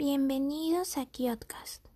Bienvenidos a Kiotcast.